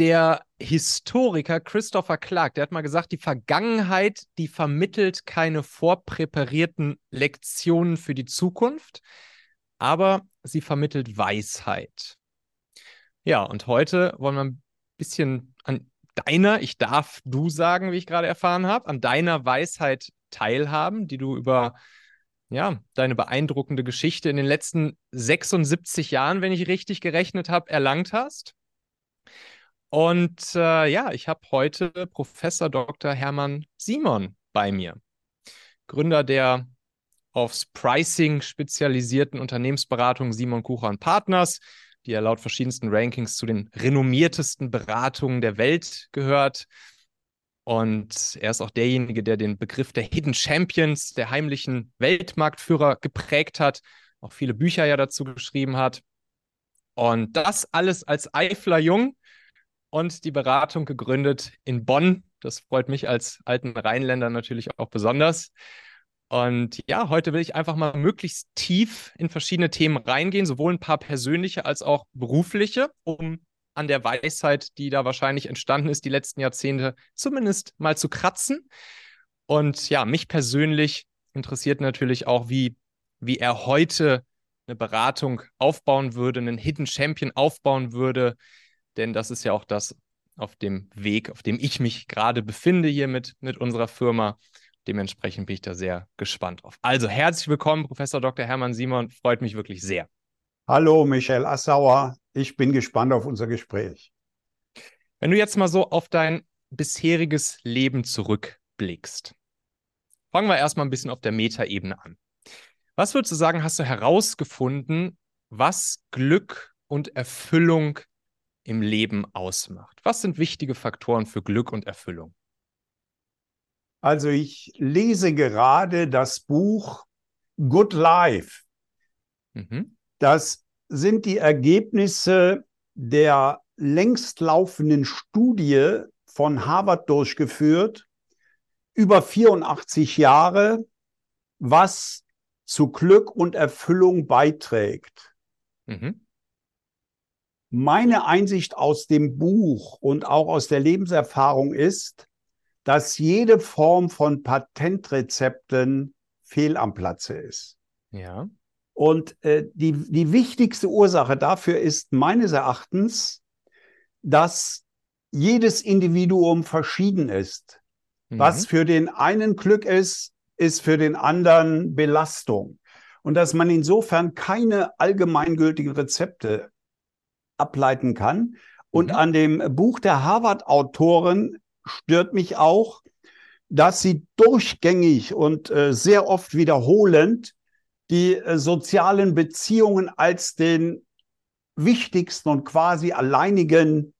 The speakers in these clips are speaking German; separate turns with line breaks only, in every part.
der Historiker Christopher Clark, der hat mal gesagt, die Vergangenheit, die vermittelt keine vorpräparierten Lektionen für die Zukunft, aber sie vermittelt Weisheit. Ja, und heute wollen wir ein bisschen an deiner, ich darf du sagen, wie ich gerade erfahren habe, an deiner Weisheit teilhaben, die du über ja, deine beeindruckende Geschichte in den letzten 76 Jahren, wenn ich richtig gerechnet habe, erlangt hast. Und äh, ja, ich habe heute Professor Dr. Hermann Simon bei mir, Gründer der aufs Pricing spezialisierten Unternehmensberatung Simon Kucher und Partners, die ja laut verschiedensten Rankings zu den renommiertesten Beratungen der Welt gehört. Und er ist auch derjenige, der den Begriff der Hidden Champions, der heimlichen Weltmarktführer geprägt hat, auch viele Bücher ja dazu geschrieben hat. Und das alles als Eifler Jung und die Beratung gegründet in Bonn. Das freut mich als alten Rheinländer natürlich auch besonders. Und ja, heute will ich einfach mal möglichst tief in verschiedene Themen reingehen, sowohl ein paar persönliche als auch berufliche, um an der Weisheit, die da wahrscheinlich entstanden ist, die letzten Jahrzehnte zumindest mal zu kratzen. Und ja, mich persönlich interessiert natürlich auch, wie, wie er heute eine Beratung aufbauen würde, einen Hidden Champion aufbauen würde, denn das ist ja auch das auf dem Weg, auf dem ich mich gerade befinde hier mit, mit unserer Firma. Dementsprechend bin ich da sehr gespannt drauf. Also herzlich willkommen, Professor Dr. Hermann Simon. Freut mich wirklich sehr.
Hallo, Michel Assauer. Ich bin gespannt auf unser Gespräch.
Wenn du jetzt mal so auf dein bisheriges Leben zurückblickst, fangen wir erstmal ein bisschen auf der Metaebene an. Was würdest du sagen, hast du herausgefunden, was Glück und Erfüllung im Leben ausmacht? Was sind wichtige Faktoren für Glück und Erfüllung?
Also ich lese gerade das Buch Good Life. Mhm. Das sind die Ergebnisse der längst laufenden Studie von Harvard durchgeführt, über 84 Jahre, was zu Glück und Erfüllung beiträgt. Mhm. Meine Einsicht aus dem Buch und auch aus der Lebenserfahrung ist, dass jede Form von Patentrezepten fehl am Platze ist.
Ja.
Und äh, die, die wichtigste Ursache dafür ist meines Erachtens, dass jedes Individuum verschieden ist. Mhm. Was für den einen Glück ist, ist für den anderen Belastung. Und dass man insofern keine allgemeingültigen Rezepte ableiten kann. Und mhm. an dem Buch der Harvard-Autoren stört mich auch, dass sie durchgängig und äh, sehr oft wiederholend die äh, sozialen Beziehungen als den wichtigsten und quasi alleinigen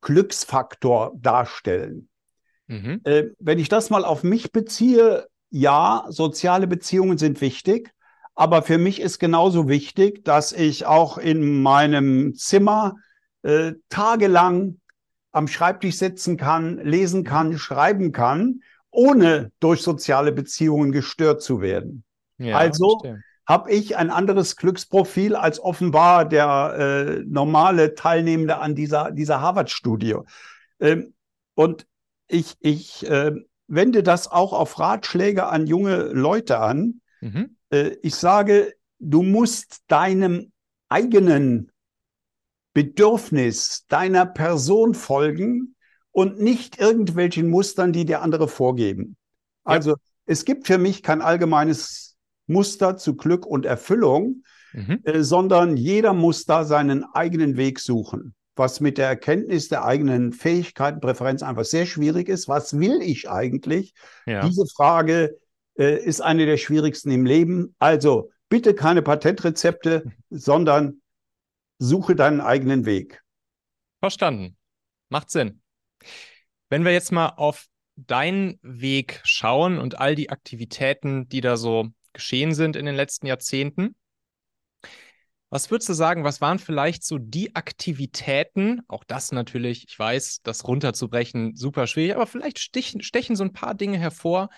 Glücksfaktor darstellen. Mhm. Äh, wenn ich das mal auf mich beziehe, ja, soziale Beziehungen sind wichtig, aber für mich ist genauso wichtig, dass ich auch in meinem Zimmer äh, tagelang am Schreibtisch sitzen kann, lesen kann, schreiben kann, ohne durch soziale Beziehungen gestört zu werden. Ja, also habe ich ein anderes Glücksprofil als offenbar der äh, normale Teilnehmende an dieser, dieser Harvard-Studie. Ähm, und ich, ich äh, wende das auch auf Ratschläge an junge Leute an. Mhm. Äh, ich sage, du musst deinem eigenen Bedürfnis, deiner Person folgen und nicht irgendwelchen Mustern, die dir andere vorgeben. Ja. Also es gibt für mich kein allgemeines Muster zu Glück und Erfüllung, mhm. äh, sondern jeder muss da seinen eigenen Weg suchen, was mit der Erkenntnis der eigenen Fähigkeiten, Präferenz einfach sehr schwierig ist. Was will ich eigentlich? Ja. Diese Frage äh, ist eine der schwierigsten im Leben. Also bitte keine Patentrezepte, sondern suche deinen eigenen Weg.
Verstanden. Macht Sinn. Wenn wir jetzt mal auf deinen Weg schauen und all die Aktivitäten, die da so geschehen sind in den letzten Jahrzehnten, was würdest du sagen, was waren vielleicht so die Aktivitäten, auch das natürlich, ich weiß, das runterzubrechen, super schwierig, aber vielleicht stechen, stechen so ein paar Dinge hervor,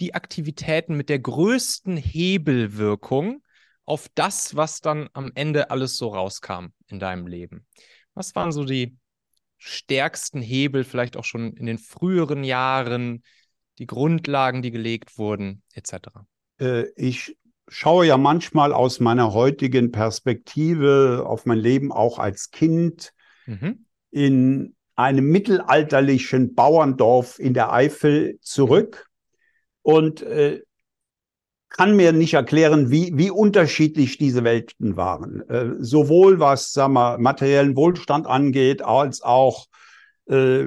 die Aktivitäten mit der größten Hebelwirkung auf das, was dann am Ende alles so rauskam in deinem Leben? Was waren so die stärksten Hebel, vielleicht auch schon in den früheren Jahren, die Grundlagen, die gelegt wurden, etc.?
Äh, ich schaue ja manchmal aus meiner heutigen Perspektive auf mein Leben auch als Kind mhm. in einem mittelalterlichen Bauerndorf in der Eifel zurück und äh, kann mir nicht erklären, wie, wie unterschiedlich diese Welten waren. Äh, sowohl was sagen wir, materiellen Wohlstand angeht, als auch äh,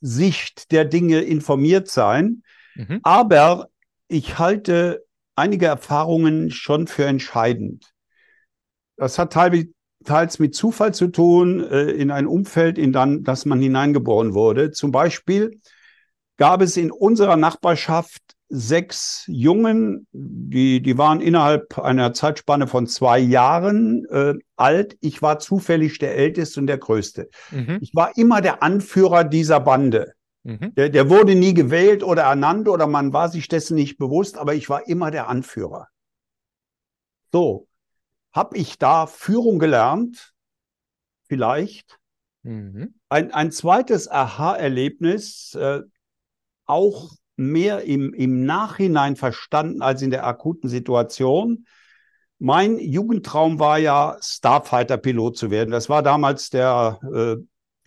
Sicht der Dinge informiert sein. Mhm. Aber ich halte einige Erfahrungen schon für entscheidend. Das hat teils mit Zufall zu tun, äh, in ein Umfeld, in dann, das man hineingeboren wurde. Zum Beispiel gab es in unserer Nachbarschaft sechs Jungen, die, die waren innerhalb einer Zeitspanne von zwei Jahren äh, alt. Ich war zufällig der Älteste und der Größte. Mhm. Ich war immer der Anführer dieser Bande. Mhm. Der, der wurde nie gewählt oder ernannt oder man war sich dessen nicht bewusst, aber ich war immer der Anführer. So, habe ich da Führung gelernt? Vielleicht. Mhm. Ein, ein zweites Aha-Erlebnis, äh, auch mehr im, im Nachhinein verstanden als in der akuten Situation. Mein Jugendtraum war ja, Starfighter-Pilot zu werden. Das war damals der äh,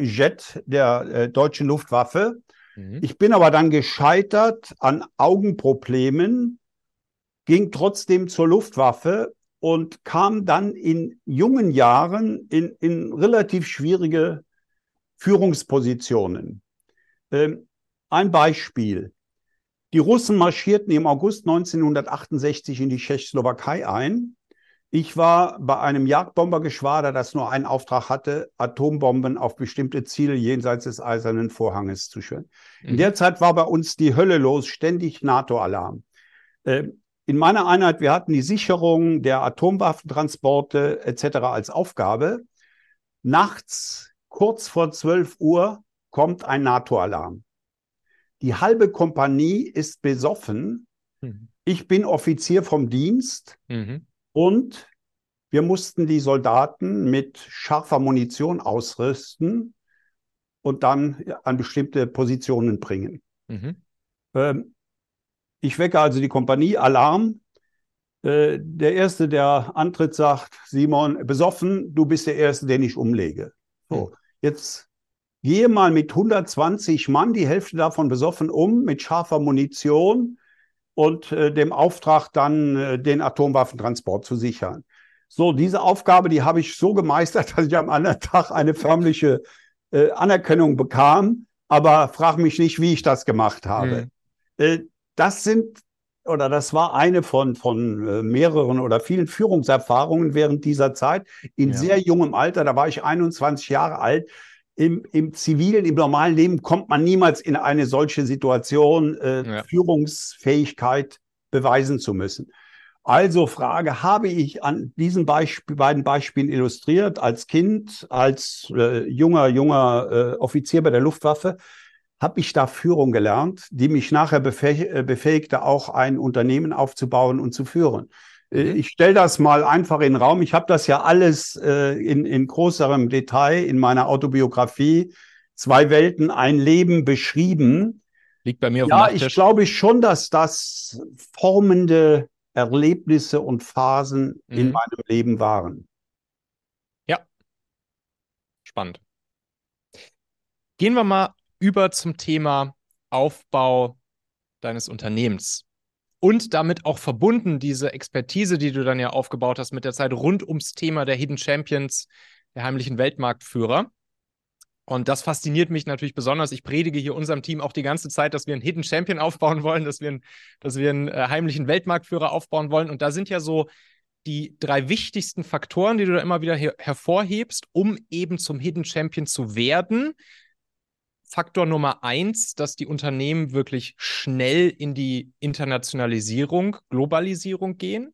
Jet der äh, deutschen Luftwaffe. Mhm. Ich bin aber dann gescheitert an Augenproblemen, ging trotzdem zur Luftwaffe und kam dann in jungen Jahren in, in relativ schwierige Führungspositionen. Ähm, ein Beispiel. Die Russen marschierten im August 1968 in die Tschechoslowakei ein. Ich war bei einem Jagdbombergeschwader, das nur einen Auftrag hatte, Atombomben auf bestimmte Ziele jenseits des Eisernen Vorhanges zu schüren. Mhm. In der Zeit war bei uns die Hölle los, ständig NATO-Alarm. Äh, in meiner Einheit, wir hatten die Sicherung der Atomwaffentransporte etc. als Aufgabe. Nachts, kurz vor 12 Uhr, kommt ein NATO-Alarm. Die halbe Kompanie ist besoffen. Mhm. Ich bin Offizier vom Dienst. Mhm. Und wir mussten die Soldaten mit scharfer Munition ausrüsten und dann an bestimmte Positionen bringen. Mhm. Ähm, ich wecke also die Kompanie, Alarm. Äh, der Erste, der antritt, sagt, Simon, besoffen, du bist der Erste, den ich umlege. So, mhm. jetzt gehe mal mit 120 Mann, die Hälfte davon besoffen um, mit scharfer Munition und äh, dem Auftrag dann äh, den Atomwaffentransport zu sichern. So, diese Aufgabe, die habe ich so gemeistert, dass ich am anderen Tag eine förmliche äh, Anerkennung bekam, aber frag mich nicht, wie ich das gemacht habe. Mhm. Äh, das sind oder das war eine von, von äh, mehreren oder vielen Führungserfahrungen während dieser Zeit in ja. sehr jungem Alter. Da war ich 21 Jahre alt im, im zivilen, im normalen Leben kommt man niemals in eine solche Situation, äh, ja. Führungsfähigkeit beweisen zu müssen. Also Frage, habe ich an diesen Beispiel, beiden Beispielen illustriert, als Kind, als äh, junger, junger äh, Offizier bei der Luftwaffe, habe ich da Führung gelernt, die mich nachher befäh äh, befähigte, auch ein Unternehmen aufzubauen und zu führen. Äh, mhm. Ich stelle das mal einfach in den Raum. Ich habe das ja alles äh, in, in größerem Detail in meiner Autobiografie Zwei Welten, ein Leben beschrieben.
Liegt bei mir auf
ja, dem Ja, ich glaube schon, dass das formende Erlebnisse und Phasen mhm. in meinem Leben waren.
Ja, spannend. Gehen wir mal über zum Thema Aufbau deines Unternehmens und damit auch verbunden diese Expertise, die du dann ja aufgebaut hast mit der Zeit rund ums Thema der Hidden Champions, der heimlichen Weltmarktführer. Und das fasziniert mich natürlich besonders. Ich predige hier unserem Team auch die ganze Zeit, dass wir einen Hidden Champion aufbauen wollen, dass wir, einen, dass wir einen äh, heimlichen Weltmarktführer aufbauen wollen. Und da sind ja so die drei wichtigsten Faktoren, die du da immer wieder her hervorhebst, um eben zum Hidden Champion zu werden. Faktor Nummer eins, dass die Unternehmen wirklich schnell in die Internationalisierung, Globalisierung gehen.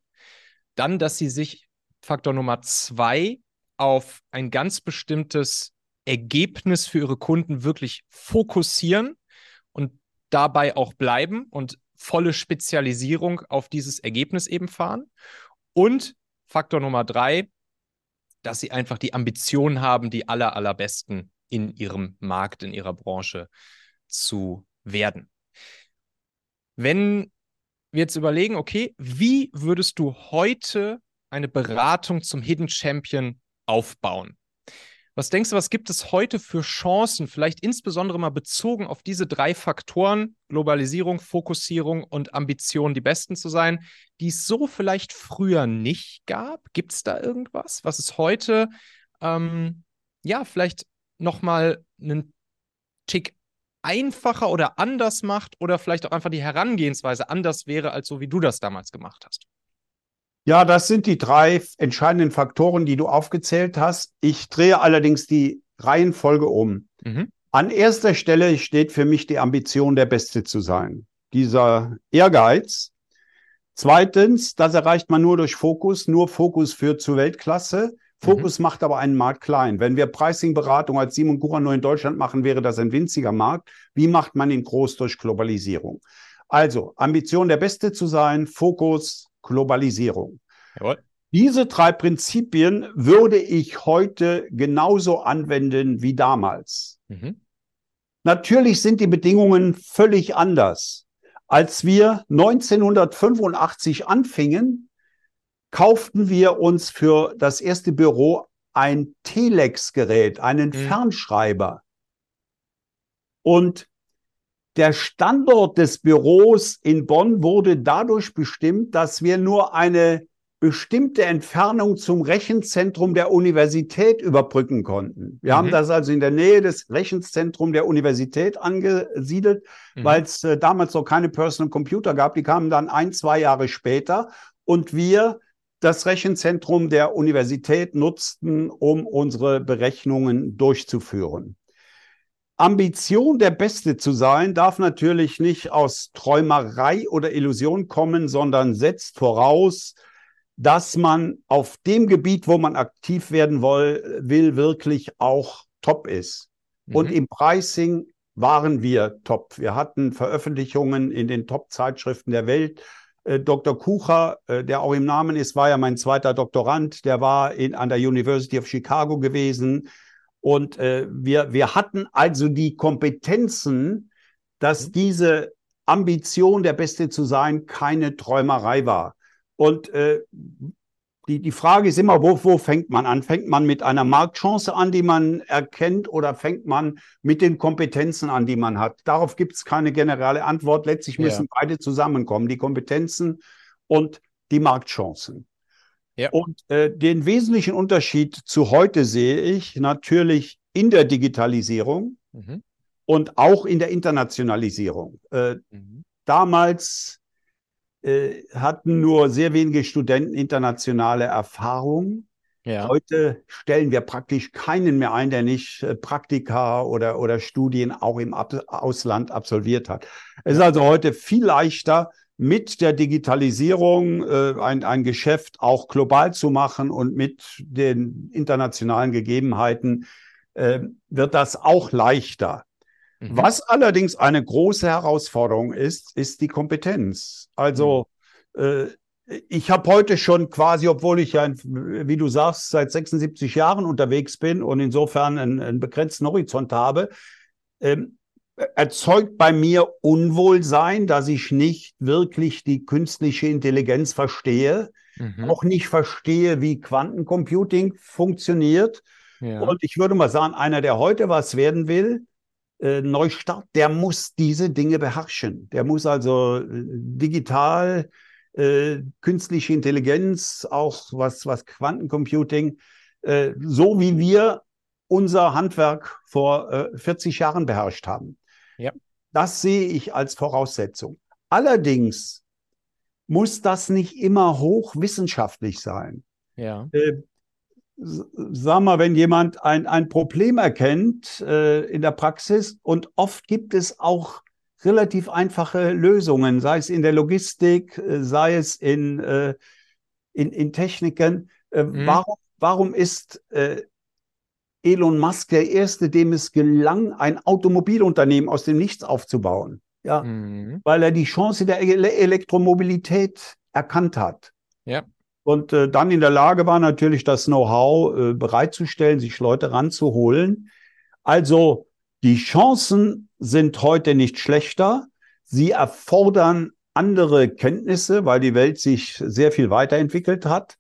Dann, dass sie sich Faktor Nummer zwei auf ein ganz bestimmtes Ergebnis für ihre Kunden wirklich fokussieren und dabei auch bleiben und volle Spezialisierung auf dieses Ergebnis eben fahren. Und Faktor Nummer drei, dass sie einfach die Ambition haben, die aller, allerbesten in ihrem Markt, in ihrer Branche zu werden. Wenn wir jetzt überlegen, okay, wie würdest du heute eine Beratung zum Hidden Champion aufbauen? Was denkst du, was gibt es heute für Chancen, vielleicht insbesondere mal bezogen auf diese drei Faktoren, Globalisierung, Fokussierung und Ambition, die Besten zu sein, die es so vielleicht früher nicht gab? Gibt es da irgendwas, was es heute, ähm, ja, vielleicht nochmal einen Tick einfacher oder anders macht oder vielleicht auch einfach die Herangehensweise anders wäre, als so wie du das damals gemacht hast?
Ja, das sind die drei entscheidenden Faktoren, die du aufgezählt hast. Ich drehe allerdings die Reihenfolge um. Mhm. An erster Stelle steht für mich die Ambition, der Beste zu sein. Dieser Ehrgeiz. Zweitens, das erreicht man nur durch Fokus. Nur Fokus führt zu Weltklasse. Fokus mhm. macht aber einen Markt klein. Wenn wir Pricing-Beratung als Simon Gura nur in Deutschland machen, wäre das ein winziger Markt. Wie macht man ihn groß durch Globalisierung? Also, Ambition, der Beste zu sein, Fokus, Globalisierung. Jawohl. Diese drei Prinzipien würde ich heute genauso anwenden wie damals. Mhm. Natürlich sind die Bedingungen völlig anders. Als wir 1985 anfingen, kauften wir uns für das erste Büro ein Telex-Gerät, einen mhm. Fernschreiber. Und der Standort des Büros in Bonn wurde dadurch bestimmt, dass wir nur eine bestimmte Entfernung zum Rechenzentrum der Universität überbrücken konnten. Wir mhm. haben das also in der Nähe des Rechenzentrums der Universität angesiedelt, mhm. weil es äh, damals noch keine Personal Computer gab. Die kamen dann ein, zwei Jahre später und wir das Rechenzentrum der Universität nutzten, um unsere Berechnungen durchzuführen. Ambition, der Beste zu sein, darf natürlich nicht aus Träumerei oder Illusion kommen, sondern setzt voraus, dass man auf dem Gebiet, wo man aktiv werden will, will wirklich auch top ist. Mhm. Und im Pricing waren wir top. Wir hatten Veröffentlichungen in den Top-Zeitschriften der Welt Dr. Kucher, äh, der auch im Namen ist, war ja mein zweiter Doktorand, der war in, an der University of Chicago gewesen. Und äh, wir, wir hatten also die Kompetenzen, dass mhm. diese Ambition, der Beste zu sein, keine Träumerei war. Und äh, die, die Frage ist immer, wo, wo fängt man an? Fängt man mit einer Marktchance an, die man erkennt, oder fängt man mit den Kompetenzen an, die man hat? Darauf gibt es keine generelle Antwort. Letztlich müssen ja. beide zusammenkommen, die Kompetenzen und die Marktchancen. Ja. Und äh, den wesentlichen Unterschied zu heute sehe ich natürlich in der Digitalisierung mhm. und auch in der Internationalisierung. Äh, mhm. Damals äh, hatten nur sehr wenige Studenten internationale Erfahrung. Ja. Heute stellen wir praktisch keinen mehr ein, der nicht äh, Praktika oder, oder Studien auch im Ab Ausland absolviert hat. Es ist also heute viel leichter, mit der Digitalisierung äh, ein, ein Geschäft auch global zu machen und mit den internationalen Gegebenheiten äh, wird das auch leichter. Mhm. Was allerdings eine große Herausforderung ist, ist die Kompetenz. Also mhm. äh, ich habe heute schon quasi, obwohl ich ja, wie du sagst, seit 76 Jahren unterwegs bin und insofern einen, einen begrenzten Horizont habe, ähm, erzeugt bei mir Unwohlsein, dass ich nicht wirklich die künstliche Intelligenz verstehe, mhm. auch nicht verstehe, wie Quantencomputing funktioniert. Ja. Und ich würde mal sagen, einer, der heute was werden will, äh, Neustart, der muss diese Dinge beherrschen. Der muss also äh, digital, äh, künstliche Intelligenz, auch was, was Quantencomputing, äh, so wie wir unser Handwerk vor äh, 40 Jahren beherrscht haben. Ja. Das sehe ich als Voraussetzung. Allerdings muss das nicht immer hochwissenschaftlich sein. Ja. Sag mal, wenn jemand ein, ein Problem erkennt äh, in der Praxis und oft gibt es auch relativ einfache Lösungen, sei es in der Logistik, äh, sei es in, äh, in, in Techniken. Äh, mhm. warum, warum ist äh, Elon Musk der Erste, dem es gelang, ein Automobilunternehmen aus dem Nichts aufzubauen? Ja, mhm. weil er die Chance der Elektromobilität erkannt hat. Ja und äh, dann in der Lage war, natürlich das Know-how äh, bereitzustellen, sich Leute ranzuholen. Also die Chancen sind heute nicht schlechter. Sie erfordern andere Kenntnisse, weil die Welt sich sehr viel weiterentwickelt hat.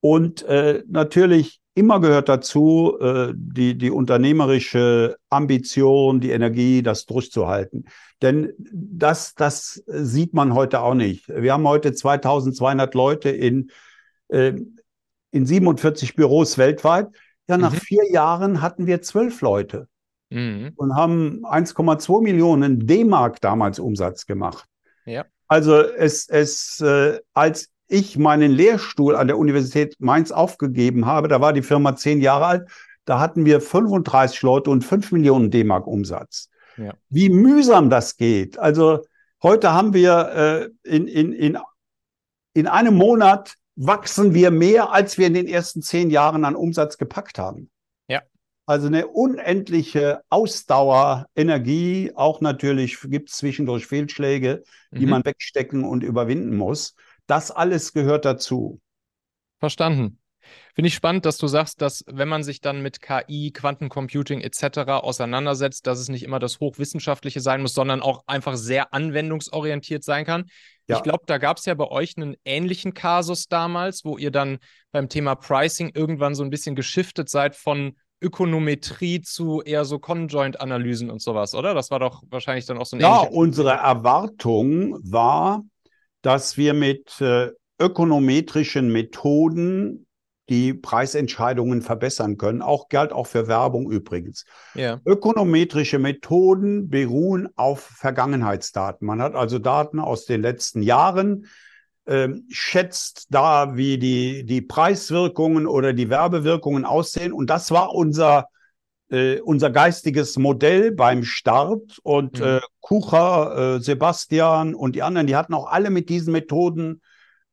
Und äh, natürlich immer gehört dazu äh, die, die unternehmerische Ambition, die Energie, das durchzuhalten. Denn das, das sieht man heute auch nicht. Wir haben heute 2200 Leute in, äh, in 47 Büros weltweit. Ja, nach mhm. vier Jahren hatten wir zwölf Leute mhm. und haben 1,2 Millionen D-Mark damals Umsatz gemacht. Ja. Also es, es äh, als ich meinen Lehrstuhl an der Universität Mainz aufgegeben habe, da war die Firma zehn Jahre alt, da hatten wir 35 Leute und 5 Millionen D-Mark Umsatz. Ja. Wie mühsam das geht. Also heute haben wir äh, in, in, in, in einem Monat wachsen wir mehr, als wir in den ersten zehn Jahren an Umsatz gepackt haben. Ja. Also eine unendliche Ausdauer, Energie, auch natürlich gibt es zwischendurch Fehlschläge, die mhm. man wegstecken und überwinden muss. Das alles gehört dazu.
Verstanden. Finde ich spannend, dass du sagst, dass wenn man sich dann mit KI, Quantencomputing etc. auseinandersetzt, dass es nicht immer das Hochwissenschaftliche sein muss, sondern auch einfach sehr anwendungsorientiert sein kann. Ja. Ich glaube, da gab es ja bei euch einen ähnlichen Kasus damals, wo ihr dann beim Thema Pricing irgendwann so ein bisschen geschiftet seid von Ökonometrie zu eher so Conjoint-Analysen und sowas, oder? Das war doch wahrscheinlich dann auch so ein
Ja, unsere Erwartung war, dass wir mit äh, ökonometrischen Methoden die Preisentscheidungen verbessern können. Auch galt auch für Werbung übrigens. Ja. Ökonometrische Methoden beruhen auf Vergangenheitsdaten. Man hat also Daten aus den letzten Jahren, äh, schätzt da, wie die, die Preiswirkungen oder die Werbewirkungen aussehen. Und das war unser äh, unser geistiges Modell beim Start und mhm. äh, Kucher, äh, Sebastian und die anderen, die hatten auch alle mit diesen Methoden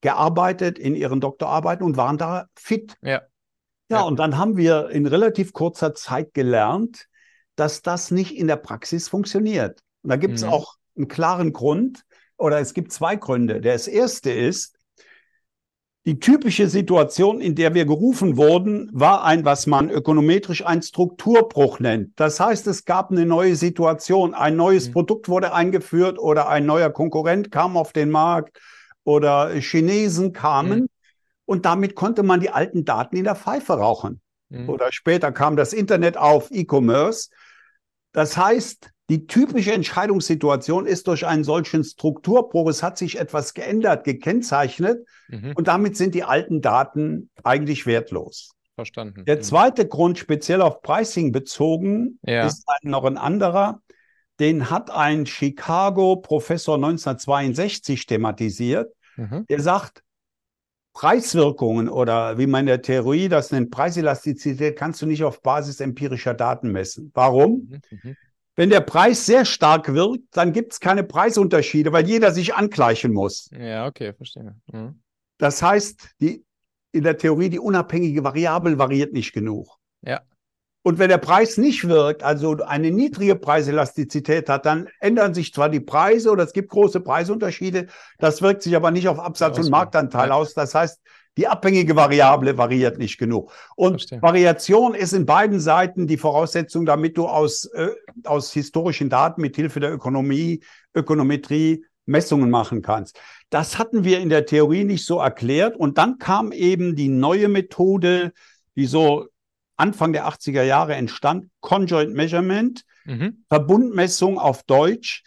gearbeitet in ihren Doktorarbeiten und waren da fit. Ja. Ja, ja. und dann haben wir in relativ kurzer Zeit gelernt, dass das nicht in der Praxis funktioniert. Und da gibt es mhm. auch einen klaren Grund, oder es gibt zwei Gründe. Das erste ist, die typische Situation, in der wir gerufen wurden, war ein, was man ökonometrisch ein Strukturbruch nennt. Das heißt, es gab eine neue Situation, ein neues mhm. Produkt wurde eingeführt oder ein neuer Konkurrent kam auf den Markt oder Chinesen kamen mhm. und damit konnte man die alten Daten in der Pfeife rauchen. Mhm. Oder später kam das Internet auf, E-Commerce. Das heißt, die typische Entscheidungssituation ist durch einen solchen Strukturbruch, es hat sich etwas geändert, gekennzeichnet mhm. und damit sind die alten Daten eigentlich wertlos.
Verstanden.
Der mhm. zweite mhm. Grund, speziell auf Pricing bezogen, ja. ist noch ein anderer. Den hat ein Chicago-Professor 1962 thematisiert. Mhm. Der sagt, Preiswirkungen oder wie man in der Theorie das nennt, Preiselastizität, kannst du nicht auf Basis empirischer Daten messen. Warum? Mhm. Wenn der Preis sehr stark wirkt, dann gibt es keine Preisunterschiede, weil jeder sich angleichen muss.
Ja, okay, verstehe. Mhm.
Das heißt, die, in der Theorie, die unabhängige Variable variiert nicht genug. Ja. Und wenn der Preis nicht wirkt, also eine niedrige Preiselastizität hat, dann ändern sich zwar die Preise oder es gibt große Preisunterschiede, das wirkt sich aber nicht auf Absatz und Marktanteil aus. Das heißt, die abhängige Variable variiert nicht genug. Und Verstehe. Variation ist in beiden Seiten die Voraussetzung, damit du aus, äh, aus historischen Daten mit Hilfe der Ökonomie, Ökonometrie Messungen machen kannst. Das hatten wir in der Theorie nicht so erklärt. Und dann kam eben die neue Methode, die so Anfang der 80er Jahre entstand, Conjoint Measurement, mhm. Verbundmessung auf Deutsch,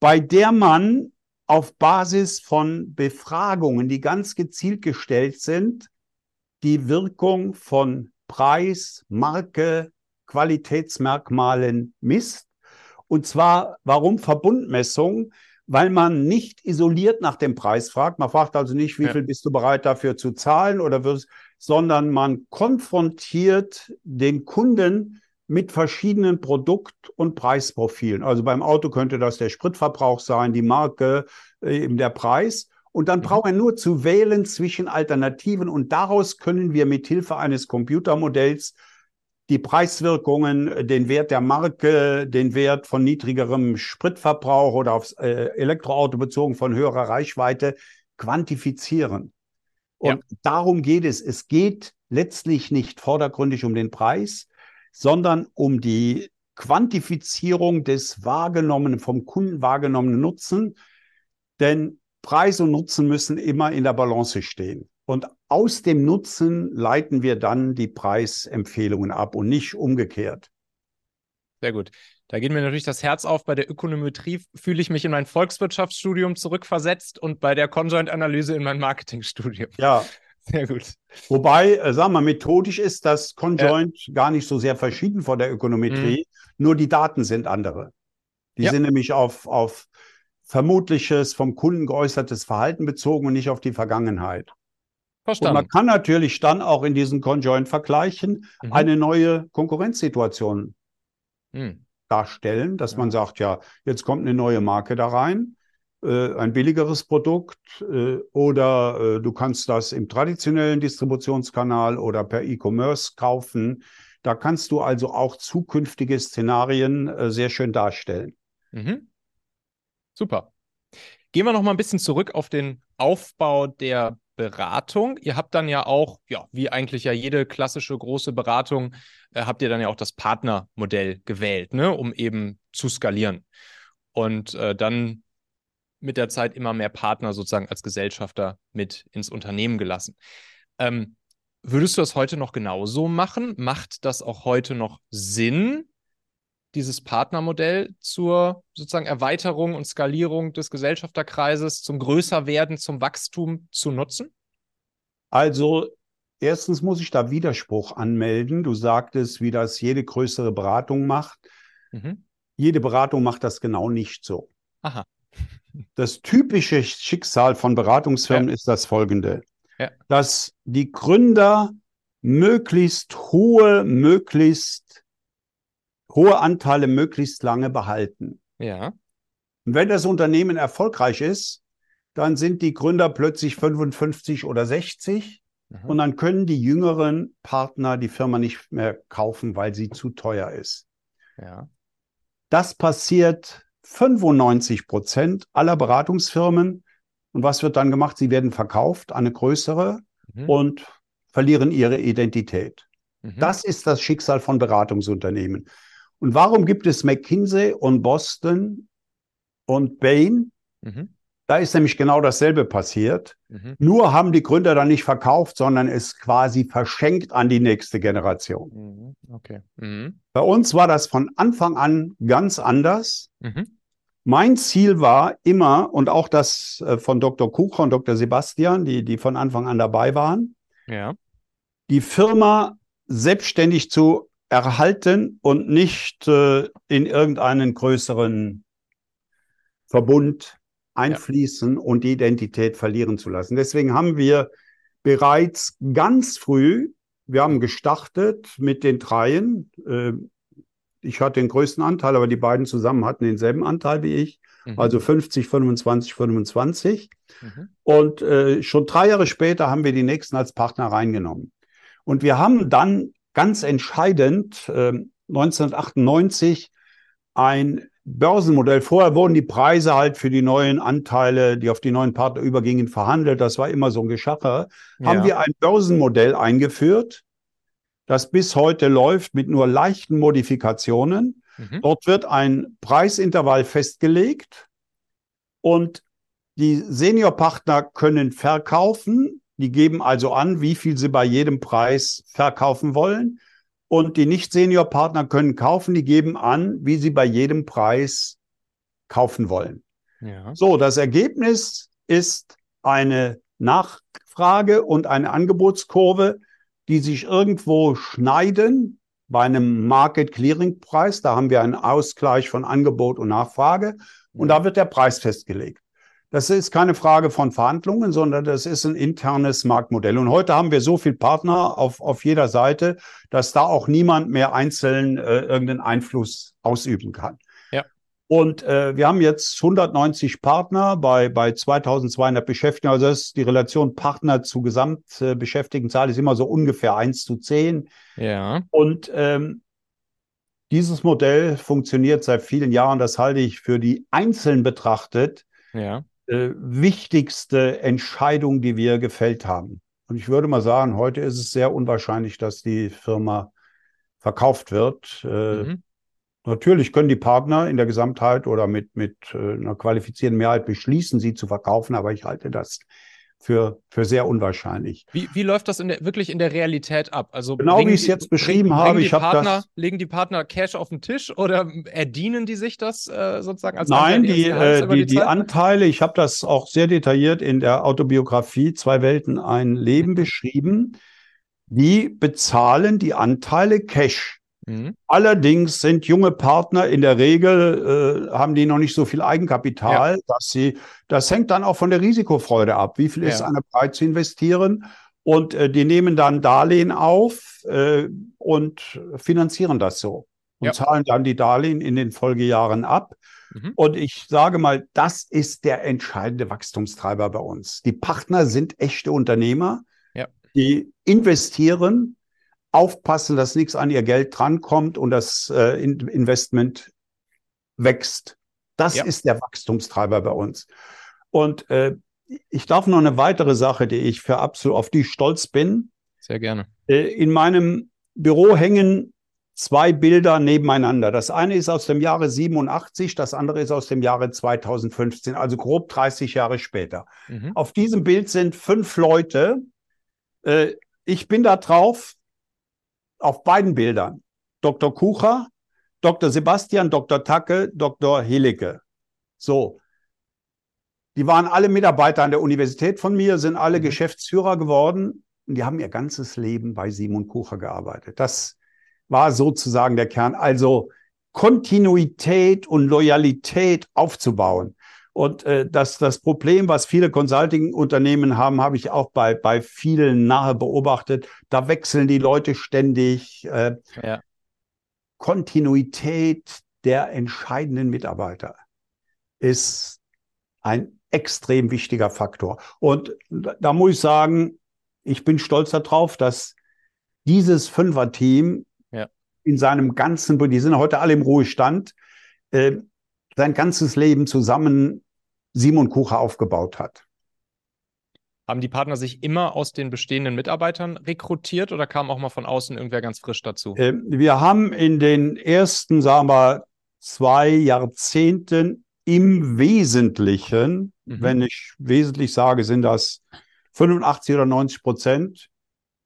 bei der man auf Basis von Befragungen, die ganz gezielt gestellt sind, die Wirkung von Preis, Marke, Qualitätsmerkmalen misst. Und zwar, warum Verbundmessung? Weil man nicht isoliert nach dem Preis fragt. Man fragt also nicht, wie ja. viel bist du bereit dafür zu zahlen oder wirst, sondern man konfrontiert den Kunden mit verschiedenen Produkt- und Preisprofilen. Also beim Auto könnte das der Spritverbrauch sein, die Marke, äh, eben der Preis. Und dann mhm. braucht er nur zu wählen zwischen Alternativen und daraus können wir mit Hilfe eines Computermodells die Preiswirkungen, den Wert der Marke, den Wert von niedrigerem Spritverbrauch oder aufs äh, Elektroauto bezogen von höherer Reichweite quantifizieren. Und ja. darum geht es. Es geht letztlich nicht vordergründig um den Preis, sondern um die Quantifizierung des wahrgenommenen, vom Kunden wahrgenommenen Nutzen. Denn Preis und Nutzen müssen immer in der Balance stehen. Und aus dem Nutzen leiten wir dann die Preisempfehlungen ab und nicht umgekehrt.
Sehr gut. Da geht mir natürlich das Herz auf. Bei der Ökonometrie fühle ich mich in mein Volkswirtschaftsstudium zurückversetzt und bei der Conjoint-Analyse in mein Marketingstudium.
Ja. Sehr gut. Wobei, äh, sagen wir, methodisch ist das Conjoint ja. gar nicht so sehr verschieden von der Ökonometrie, mhm. nur die Daten sind andere. Die ja. sind nämlich auf, auf vermutliches, vom Kunden geäußertes Verhalten bezogen und nicht auf die Vergangenheit. Verstanden. Und man kann natürlich dann auch in diesen Conjoint-Vergleichen mhm. eine neue Konkurrenzsituation mhm. darstellen, dass ja. man sagt, ja, jetzt kommt eine neue Marke da rein, ein billigeres Produkt äh, oder äh, du kannst das im traditionellen Distributionskanal oder per E-Commerce kaufen. Da kannst du also auch zukünftige Szenarien äh, sehr schön darstellen. Mhm.
Super. Gehen wir noch mal ein bisschen zurück auf den Aufbau der Beratung. Ihr habt dann ja auch, ja, wie eigentlich ja jede klassische große Beratung, äh, habt ihr dann ja auch das Partnermodell gewählt, ne, um eben zu skalieren. Und äh, dann mit der Zeit immer mehr Partner sozusagen als Gesellschafter mit ins Unternehmen gelassen. Ähm, würdest du das heute noch genauso machen? Macht das auch heute noch Sinn, dieses Partnermodell zur sozusagen Erweiterung und Skalierung des Gesellschafterkreises, zum Größerwerden, zum Wachstum zu nutzen?
Also erstens muss ich da Widerspruch anmelden. Du sagtest, wie das jede größere Beratung macht. Mhm. Jede Beratung macht das genau nicht so. Aha. Das typische Schicksal von Beratungsfirmen ja. ist das folgende, ja. dass die Gründer möglichst hohe, möglichst hohe Anteile möglichst lange behalten. Ja. Und wenn das Unternehmen erfolgreich ist, dann sind die Gründer plötzlich 55 oder 60 mhm. und dann können die jüngeren Partner die Firma nicht mehr kaufen, weil sie zu teuer ist. Ja. Das passiert 95 Prozent aller Beratungsfirmen. Und was wird dann gemacht? Sie werden verkauft an eine größere mhm. und verlieren ihre Identität. Mhm. Das ist das Schicksal von Beratungsunternehmen. Und warum gibt es McKinsey und Boston und Bain? Mhm. Da ist nämlich genau dasselbe passiert. Mhm. Nur haben die Gründer dann nicht verkauft, sondern es quasi verschenkt an die nächste Generation. Mhm. Okay. Mhm. Bei uns war das von Anfang an ganz anders. Mhm. Mein Ziel war immer, und auch das äh, von Dr. Kucher und Dr. Sebastian, die, die von Anfang an dabei waren, ja. die Firma selbstständig zu erhalten und nicht äh, in irgendeinen größeren Verbund einfließen ja. und die Identität verlieren zu lassen. Deswegen haben wir bereits ganz früh, wir haben gestartet mit den dreien. Äh, ich hatte den größten Anteil, aber die beiden zusammen hatten denselben Anteil wie ich. Mhm. Also 50, 25, 25. Mhm. Und äh, schon drei Jahre später haben wir die nächsten als Partner reingenommen. Und wir haben dann ganz entscheidend äh, 1998 ein Börsenmodell. Vorher wurden die Preise halt für die neuen Anteile, die auf die neuen Partner übergingen, verhandelt. Das war immer so ein Geschacher. Ja. Haben wir ein Börsenmodell eingeführt, das bis heute läuft mit nur leichten Modifikationen. Mhm. Dort wird ein Preisintervall festgelegt und die Seniorpartner können verkaufen die geben also an, wie viel sie bei jedem Preis verkaufen wollen. Und die Nicht-Senior-Partner können kaufen, die geben an, wie sie bei jedem Preis kaufen wollen. Ja. So, das Ergebnis ist eine Nachfrage und eine Angebotskurve, die sich irgendwo schneiden bei einem Market Clearing Preis. Da haben wir einen Ausgleich von Angebot und Nachfrage und da wird der Preis festgelegt. Das ist keine Frage von Verhandlungen, sondern das ist ein internes Marktmodell. Und heute haben wir so viele Partner auf, auf jeder Seite, dass da auch niemand mehr einzeln äh, irgendeinen Einfluss ausüben kann. Ja. Und äh, wir haben jetzt 190 Partner bei, bei 2200 Beschäftigten. Also das ist die Relation Partner zu Gesamtbeschäftigtenzahl ist immer so ungefähr 1 zu 10. Ja. Und ähm, dieses Modell funktioniert seit vielen Jahren. Das halte ich für die einzeln betrachtet ja äh, wichtigste Entscheidung, die wir gefällt haben. Und ich würde mal sagen, heute ist es sehr unwahrscheinlich, dass die Firma verkauft wird. Äh, mhm. Natürlich können die Partner in der Gesamtheit oder mit, mit äh, einer qualifizierten Mehrheit beschließen, sie zu verkaufen, aber ich halte das für, für sehr unwahrscheinlich.
Wie, wie läuft das in der, wirklich in der Realität ab? Also
genau wie ich es jetzt beschrieben bring, habe. Ich
Partner,
das,
legen die Partner Cash auf den Tisch oder erdienen die sich das äh, sozusagen als
Nein, die, äh, die, die, die Anteile, ich habe das auch sehr detailliert in der Autobiografie Zwei Welten, ein Leben mhm. beschrieben. Die bezahlen die Anteile Cash. Mhm. Allerdings sind junge Partner in der Regel, äh, haben die noch nicht so viel Eigenkapital, ja. dass sie, das hängt dann auch von der Risikofreude ab. Wie viel ja. ist einer bereit zu investieren? Und äh, die nehmen dann Darlehen auf äh, und finanzieren das so und ja. zahlen dann die Darlehen in den Folgejahren ab. Mhm. Und ich sage mal, das ist der entscheidende Wachstumstreiber bei uns. Die Partner sind echte Unternehmer, die investieren aufpassen, dass nichts an ihr Geld drankommt und das äh, Investment wächst. Das ja. ist der Wachstumstreiber bei uns. Und äh, ich darf noch eine weitere Sache, die ich für absolut auf die ich stolz bin.
Sehr gerne.
Äh, in meinem Büro hängen zwei Bilder nebeneinander. Das eine ist aus dem Jahre 87, das andere ist aus dem Jahre 2015, also grob 30 Jahre später. Mhm. Auf diesem Bild sind fünf Leute. Äh, ich bin da drauf auf beiden Bildern. Dr. Kucher, Dr. Sebastian, Dr. Tacke, Dr. Helicke. So. Die waren alle Mitarbeiter an der Universität von mir, sind alle mhm. Geschäftsführer geworden und die haben ihr ganzes Leben bei Simon Kucher gearbeitet. Das war sozusagen der Kern. Also Kontinuität und Loyalität aufzubauen. Und äh, das, das Problem, was viele Consulting-Unternehmen haben, habe ich auch bei, bei vielen nahe beobachtet. Da wechseln die Leute ständig. Äh, ja. Kontinuität der entscheidenden Mitarbeiter ist ein extrem wichtiger Faktor. Und da muss ich sagen, ich bin stolz darauf, dass dieses Fünfer-Team ja. in seinem ganzen, die sind heute alle im Ruhestand, äh, sein ganzes Leben zusammen Simon Kucher aufgebaut hat.
Haben die Partner sich immer aus den bestehenden Mitarbeitern rekrutiert oder kam auch mal von außen irgendwer ganz frisch dazu?
Ähm, wir haben in den ersten, sagen wir, zwei Jahrzehnten im Wesentlichen, mhm. wenn ich wesentlich sage, sind das 85 oder 90 Prozent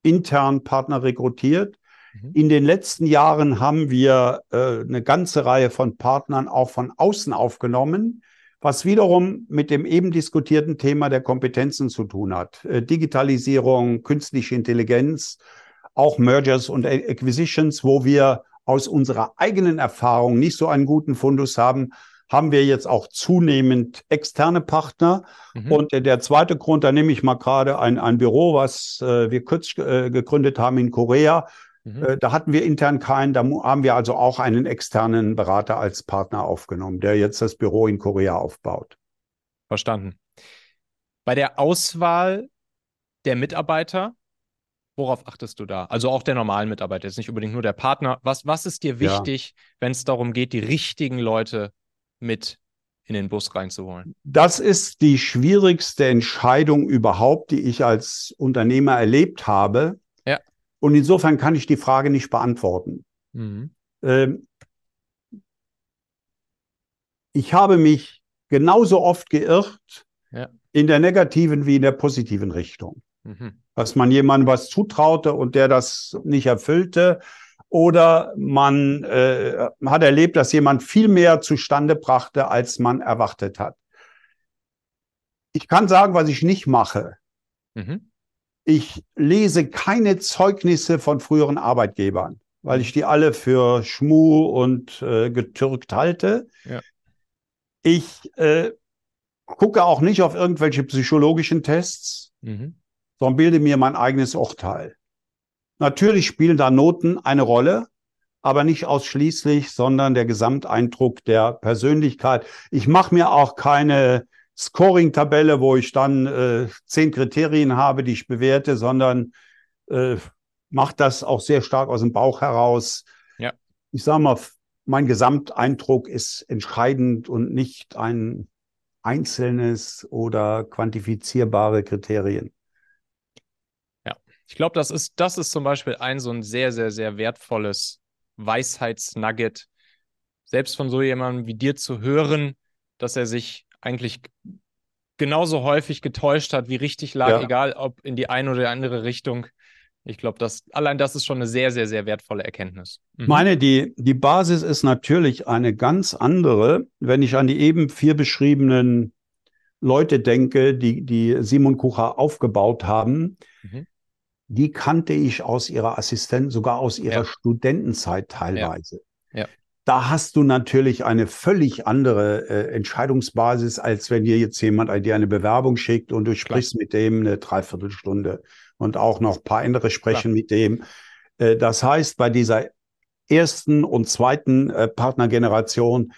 intern Partner rekrutiert. Mhm. In den letzten Jahren haben wir äh, eine ganze Reihe von Partnern auch von außen aufgenommen, was wiederum mit dem eben diskutierten Thema der Kompetenzen zu tun hat. Äh, Digitalisierung, künstliche Intelligenz, auch Mergers und Acquisitions, wo wir aus unserer eigenen Erfahrung nicht so einen guten Fundus haben, haben wir jetzt auch zunehmend externe Partner. Mhm. Und der zweite Grund, da nehme ich mal gerade ein, ein Büro, was äh, wir kurz äh, gegründet haben in Korea, Mhm. Äh, da hatten wir intern keinen, da haben wir also auch einen externen Berater als Partner aufgenommen, der jetzt das Büro in Korea aufbaut.
Verstanden. Bei der Auswahl der Mitarbeiter, worauf achtest du da? Also auch der normalen Mitarbeiter, jetzt nicht unbedingt nur der Partner. Was, was ist dir wichtig, ja. wenn es darum geht, die richtigen Leute mit in den Bus reinzuholen?
Das ist die schwierigste Entscheidung überhaupt, die ich als Unternehmer erlebt habe. Und insofern kann ich die Frage nicht beantworten. Mhm. Ähm, ich habe mich genauso oft geirrt ja. in der negativen wie in der positiven Richtung. Mhm. Dass man jemandem was zutraute und der das nicht erfüllte. Oder man äh, hat erlebt, dass jemand viel mehr zustande brachte, als man erwartet hat. Ich kann sagen, was ich nicht mache. Mhm. Ich lese keine Zeugnisse von früheren Arbeitgebern, weil ich die alle für Schmu und äh, getürkt halte. Ja. Ich äh, gucke auch nicht auf irgendwelche psychologischen Tests, mhm. sondern bilde mir mein eigenes Urteil. Natürlich spielen da Noten eine Rolle, aber nicht ausschließlich, sondern der Gesamteindruck der Persönlichkeit. Ich mache mir auch keine Scoring-Tabelle, wo ich dann äh, zehn Kriterien habe, die ich bewerte, sondern äh, mache das auch sehr stark aus dem Bauch heraus. Ja. Ich sage mal, mein Gesamteindruck ist entscheidend und nicht ein einzelnes oder quantifizierbare Kriterien.
Ja, ich glaube, das ist, das ist zum Beispiel ein so ein sehr, sehr, sehr wertvolles Weisheitsnugget, selbst von so jemandem wie dir zu hören, dass er sich eigentlich genauso häufig getäuscht hat, wie richtig lag, ja. egal ob in die eine oder die andere Richtung. Ich glaube, das, allein das ist schon eine sehr, sehr, sehr wertvolle Erkenntnis.
Mhm. Meine, die, die Basis ist natürlich eine ganz andere. Wenn ich an die eben vier beschriebenen Leute denke, die, die Simon Kucher aufgebaut haben, mhm. die kannte ich aus ihrer Assistenz, sogar aus ihrer ja. Studentenzeit teilweise. Ja. ja. Da hast du natürlich eine völlig andere äh, Entscheidungsbasis, als wenn dir jetzt jemand dir eine Bewerbung schickt und du sprichst Klar. mit dem eine Dreiviertelstunde und auch noch ein paar andere sprechen Klar. mit dem. Äh, das heißt, bei dieser ersten und zweiten äh, Partnergeneration,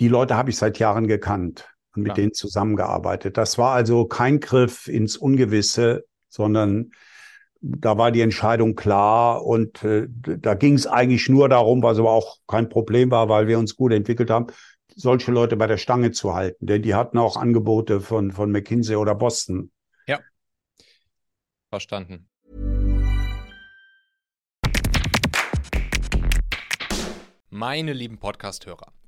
die Leute habe ich seit Jahren gekannt und mit Klar. denen zusammengearbeitet. Das war also kein Griff ins Ungewisse, sondern da war die Entscheidung klar und äh, da ging es eigentlich nur darum, was aber auch kein Problem war, weil wir uns gut entwickelt haben, solche Leute bei der Stange zu halten. Denn die hatten auch Angebote von, von McKinsey oder Boston.
Ja. Verstanden. Meine lieben Podcast-Hörer.